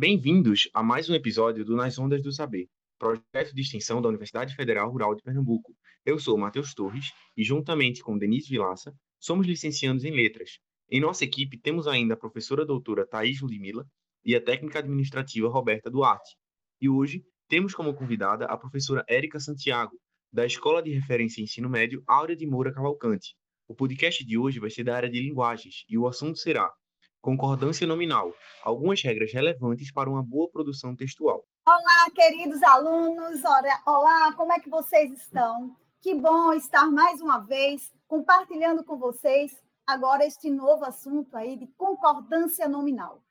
Bem-vindos a mais um episódio do Nas Ondas do Saber, projeto de extensão da Universidade Federal Rural de Pernambuco. Eu sou Matheus Torres e, juntamente com Denise Vilaça, somos licenciados em Letras. Em nossa equipe temos ainda a professora doutora Thaís Ludmilla e a técnica administrativa Roberta Duarte. E hoje temos como convidada a professora Érica Santiago, da Escola de Referência em Ensino Médio Áurea de Moura Cavalcante. O podcast de hoje vai ser da área de linguagens e o assunto será concordância nominal, algumas regras relevantes para uma boa produção textual. Olá, queridos alunos, olá, como é que vocês estão? Que bom estar mais uma vez compartilhando com vocês agora este novo assunto aí de concordância nominal.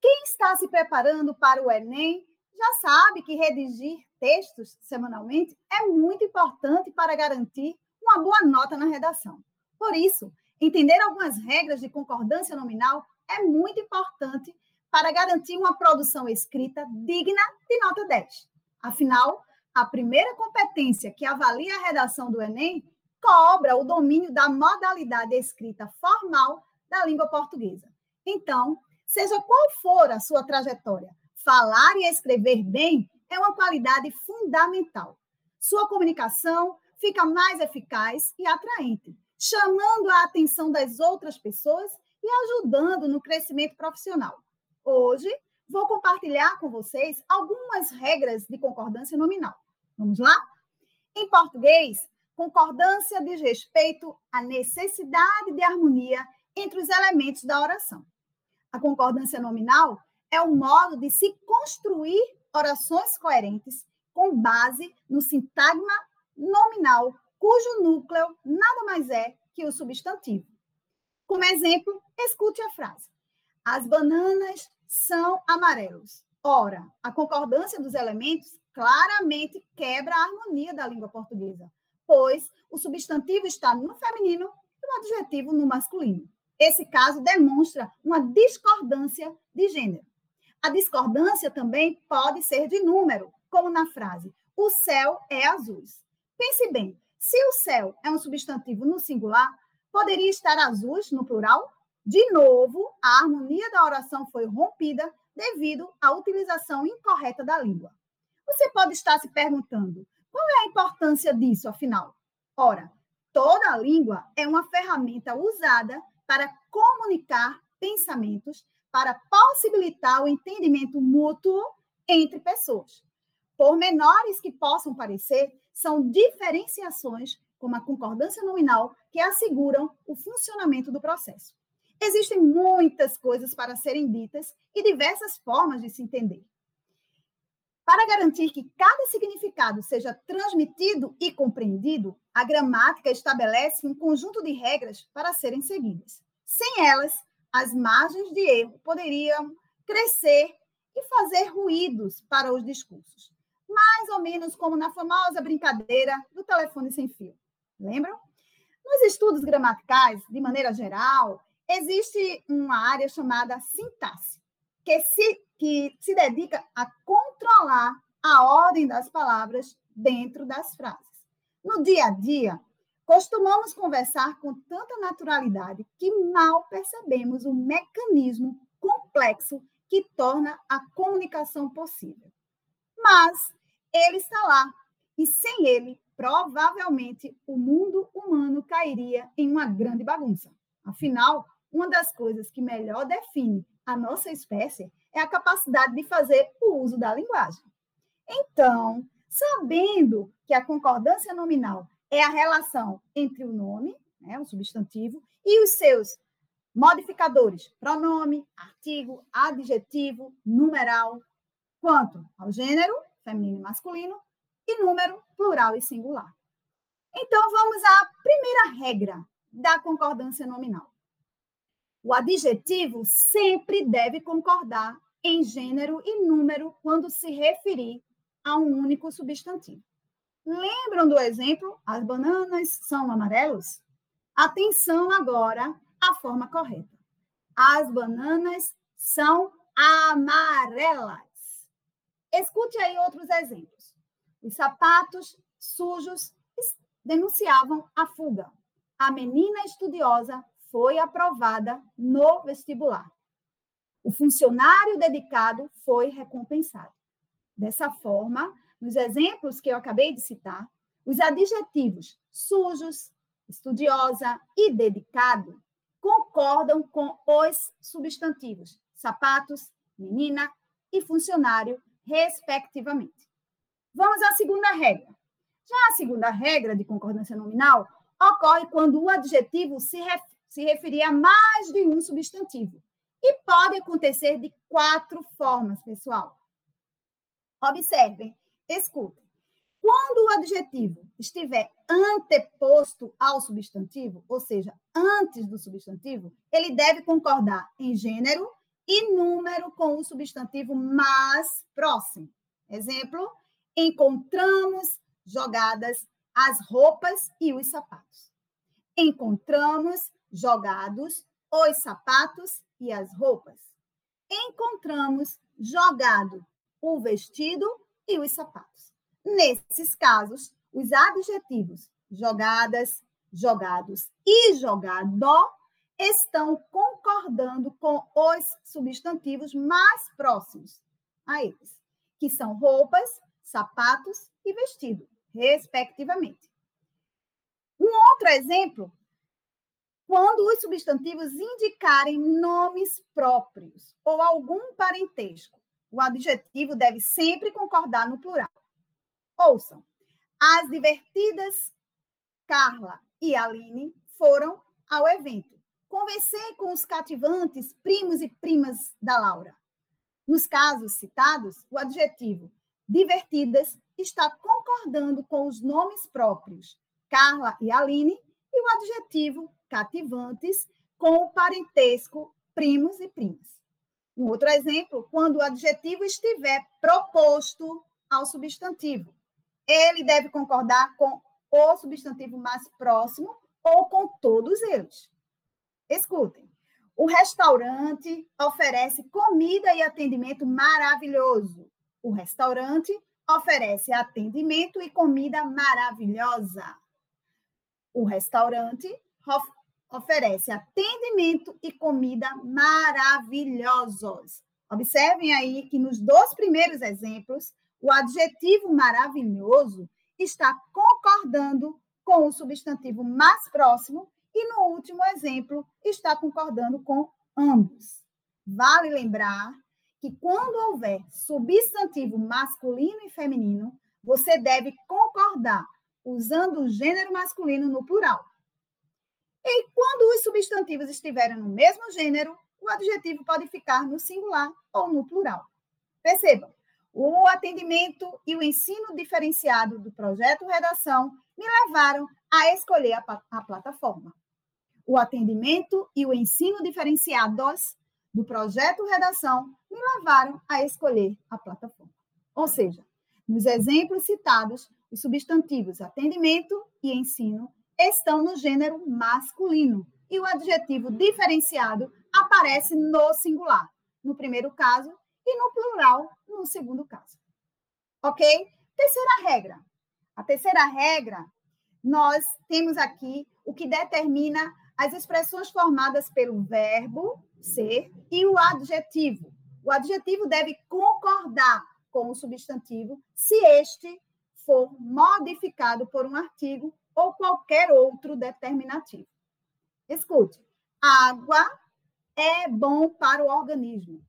Quem está se preparando para o Enem já sabe que redigir textos semanalmente é muito importante para garantir uma boa nota na redação. Por isso, entender algumas regras de concordância nominal é muito importante para garantir uma produção escrita digna de nota 10. Afinal, a primeira competência que avalia a redação do Enem cobra o domínio da modalidade escrita formal da língua portuguesa. Então, seja qual for a sua trajetória, falar e escrever bem é uma qualidade fundamental. Sua comunicação fica mais eficaz e atraente, chamando a atenção das outras pessoas e ajudando no crescimento profissional. Hoje, vou compartilhar com vocês algumas regras de concordância nominal. Vamos lá? Em português, concordância diz respeito à necessidade de harmonia entre os elementos da oração. A concordância nominal é o modo de se construir orações coerentes com base no sintagma nominal, cujo núcleo nada mais é que o substantivo. Como exemplo, escute a frase: As bananas são amarelos. Ora, a concordância dos elementos claramente quebra a harmonia da língua portuguesa, pois o substantivo está no feminino e o adjetivo no masculino. Esse caso demonstra uma discordância de gênero. A discordância também pode ser de número, como na frase: o céu é azul. Pense bem, se o céu é um substantivo no singular, poderia estar azuis no plural? De novo, a harmonia da oração foi rompida devido à utilização incorreta da língua. Você pode estar se perguntando: qual é a importância disso, afinal? Ora, toda a língua é uma ferramenta usada para comunicar pensamentos para possibilitar o entendimento mútuo entre pessoas. Por menores que possam parecer, são diferenciações, como a concordância nominal, que asseguram o funcionamento do processo. Existem muitas coisas para serem ditas e diversas formas de se entender. Para garantir que cada significado seja transmitido e compreendido, a gramática estabelece um conjunto de regras para serem seguidas. Sem elas, as margens de erro poderiam crescer e fazer ruídos para os discursos. Mais ou menos como na famosa brincadeira do telefone sem fio. Lembram? Nos estudos gramaticais, de maneira geral, existe uma área chamada sintaxe, que se, que se dedica a controlar a ordem das palavras dentro das frases. No dia a dia, Costumamos conversar com tanta naturalidade que mal percebemos o mecanismo complexo que torna a comunicação possível. Mas ele está lá, e sem ele, provavelmente o mundo humano cairia em uma grande bagunça. Afinal, uma das coisas que melhor define a nossa espécie é a capacidade de fazer o uso da linguagem. Então, sabendo que a concordância nominal é a relação entre o nome, né, o substantivo, e os seus modificadores, pronome, artigo, adjetivo, numeral, quanto ao gênero, feminino e masculino, e número, plural e singular. Então, vamos à primeira regra da concordância nominal. O adjetivo sempre deve concordar em gênero e número quando se referir a um único substantivo. Lembram do exemplo? As bananas são amarelos? Atenção agora à forma correta. As bananas são amarelas. Escute aí outros exemplos. Os sapatos sujos denunciavam a fuga. A menina estudiosa foi aprovada no vestibular. O funcionário dedicado foi recompensado. Dessa forma, nos exemplos que eu acabei de citar, os adjetivos sujos, estudiosa e dedicado concordam com os substantivos sapatos, menina e funcionário, respectivamente. Vamos à segunda regra. Já a segunda regra de concordância nominal ocorre quando o adjetivo se, ref se referir a mais de um substantivo. E pode acontecer de quatro formas, pessoal. Observem, escutem. Quando o adjetivo estiver anteposto ao substantivo, ou seja, antes do substantivo, ele deve concordar em gênero e número com o substantivo mais próximo. Exemplo: encontramos jogadas as roupas e os sapatos. Encontramos jogados os sapatos e as roupas. Encontramos jogado o vestido e os sapatos. Nesses casos, os adjetivos jogadas, jogados e jogado estão concordando com os substantivos mais próximos a eles, que são roupas, sapatos e vestido, respectivamente. Um outro exemplo, quando os substantivos indicarem nomes próprios ou algum parentesco, o adjetivo deve sempre concordar no plural. Ouçam, as divertidas Carla e Aline foram ao evento. Conversei com os cativantes primos e primas da Laura. Nos casos citados, o adjetivo divertidas está concordando com os nomes próprios, Carla e Aline, e o adjetivo cativantes com o parentesco primos e primas. Um outro exemplo, quando o adjetivo estiver proposto ao substantivo. Ele deve concordar com o substantivo mais próximo ou com todos eles. Escutem. O restaurante oferece comida e atendimento maravilhoso. O restaurante oferece atendimento e comida maravilhosa. O restaurante of oferece atendimento e comida maravilhosos. Observem aí que nos dois primeiros exemplos, o adjetivo maravilhoso está concordando com o substantivo mais próximo e no último exemplo, está concordando com ambos. Vale lembrar que quando houver substantivo masculino e feminino, você deve concordar usando o gênero masculino no plural. E quando os substantivos estiverem no mesmo gênero, o adjetivo pode ficar no singular ou no plural. Percebam, o atendimento e o ensino diferenciado do projeto Redação me levaram a escolher a, a plataforma o atendimento e o ensino diferenciados do projeto Redação me levaram a escolher a plataforma. Ou seja, nos exemplos citados, os substantivos atendimento e ensino estão no gênero masculino e o adjetivo diferenciado aparece no singular, no primeiro caso, e no plural, no segundo caso. Ok? Terceira regra. A terceira regra, nós temos aqui o que determina as expressões formadas pelo verbo ser e o adjetivo. O adjetivo deve concordar com o substantivo se este for modificado por um artigo ou qualquer outro determinativo. Escute: água é bom para o organismo,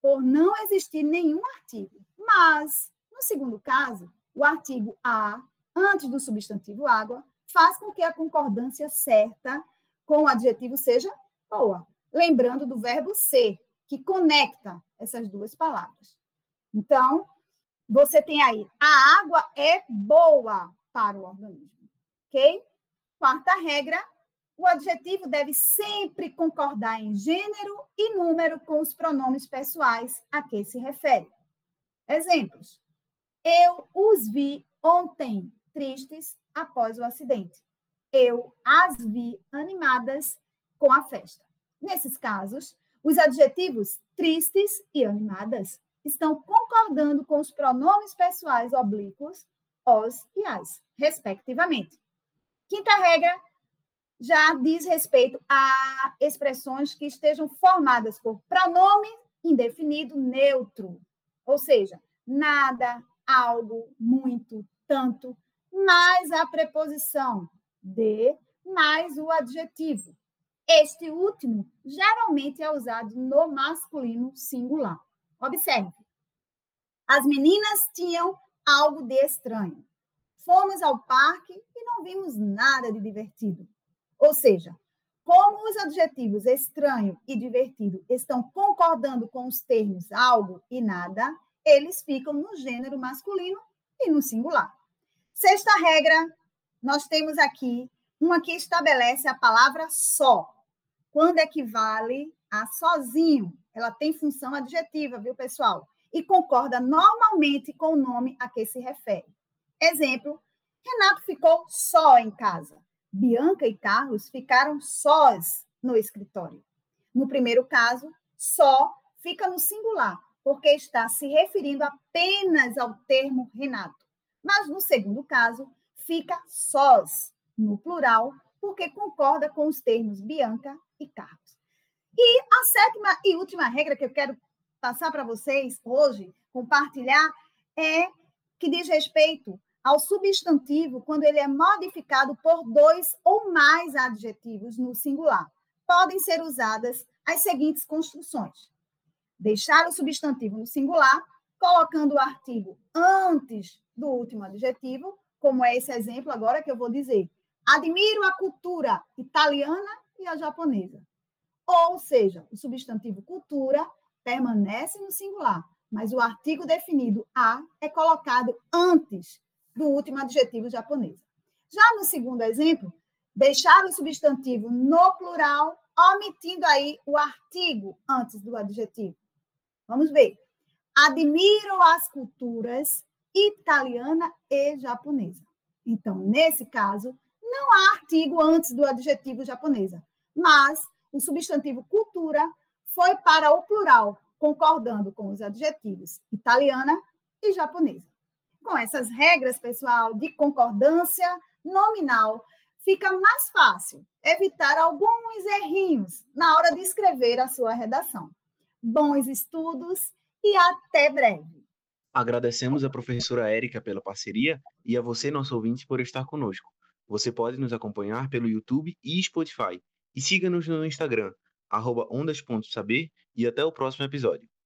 por não existir nenhum artigo. Mas, no segundo caso, o artigo a, antes do substantivo água, faz com que a concordância certa com o adjetivo seja boa. Lembrando do verbo ser, que conecta essas duas palavras. Então, você tem aí, a água é boa para o organismo. Ok? Quarta regra, o adjetivo deve sempre concordar em gênero e número com os pronomes pessoais a que se refere. Exemplos. Eu os vi ontem, tristes após o acidente eu as vi animadas com a festa. Nesses casos, os adjetivos tristes e animadas estão concordando com os pronomes pessoais oblíquos, os e as, respectivamente. Quinta regra: já diz respeito a expressões que estejam formadas por pronome indefinido neutro, ou seja, nada, algo, muito, tanto, mais a preposição de, mais o adjetivo. Este último geralmente é usado no masculino singular. Observe. As meninas tinham algo de estranho. Fomos ao parque e não vimos nada de divertido. Ou seja, como os adjetivos estranho e divertido estão concordando com os termos algo e nada, eles ficam no gênero masculino e no singular. Sexta regra, nós temos aqui uma que estabelece a palavra só, quando equivale a sozinho. Ela tem função adjetiva, viu, pessoal? E concorda normalmente com o nome a que se refere. Exemplo: Renato ficou só em casa. Bianca e Carlos ficaram sós no escritório. No primeiro caso, só fica no singular, porque está se referindo apenas ao termo Renato. Mas no segundo caso, fica sós no plural, porque concorda com os termos Bianca e Carlos. E a sétima e última regra que eu quero passar para vocês hoje, compartilhar, é que diz respeito ao substantivo quando ele é modificado por dois ou mais adjetivos no singular. Podem ser usadas as seguintes construções: deixar o substantivo no singular, colocando o artigo antes do último adjetivo, como é esse exemplo agora que eu vou dizer. Admiro a cultura italiana e a japonesa. Ou seja, o substantivo cultura permanece no singular, mas o artigo definido a é colocado antes do último adjetivo japonês. Já no segundo exemplo, deixar o substantivo no plural, omitindo aí o artigo antes do adjetivo. Vamos ver. Admiro as culturas italiana e japonesa. Então, nesse caso, não há artigo antes do adjetivo japonesa, mas o substantivo cultura foi para o plural, concordando com os adjetivos italiana e japonesa. Com essas regras, pessoal, de concordância nominal, fica mais fácil evitar alguns errinhos na hora de escrever a sua redação. Bons estudos e até breve. Agradecemos a professora Érica pela parceria e a você, nosso ouvinte, por estar conosco. Você pode nos acompanhar pelo YouTube e Spotify. E siga-nos no Instagram, ondas.saber, e até o próximo episódio.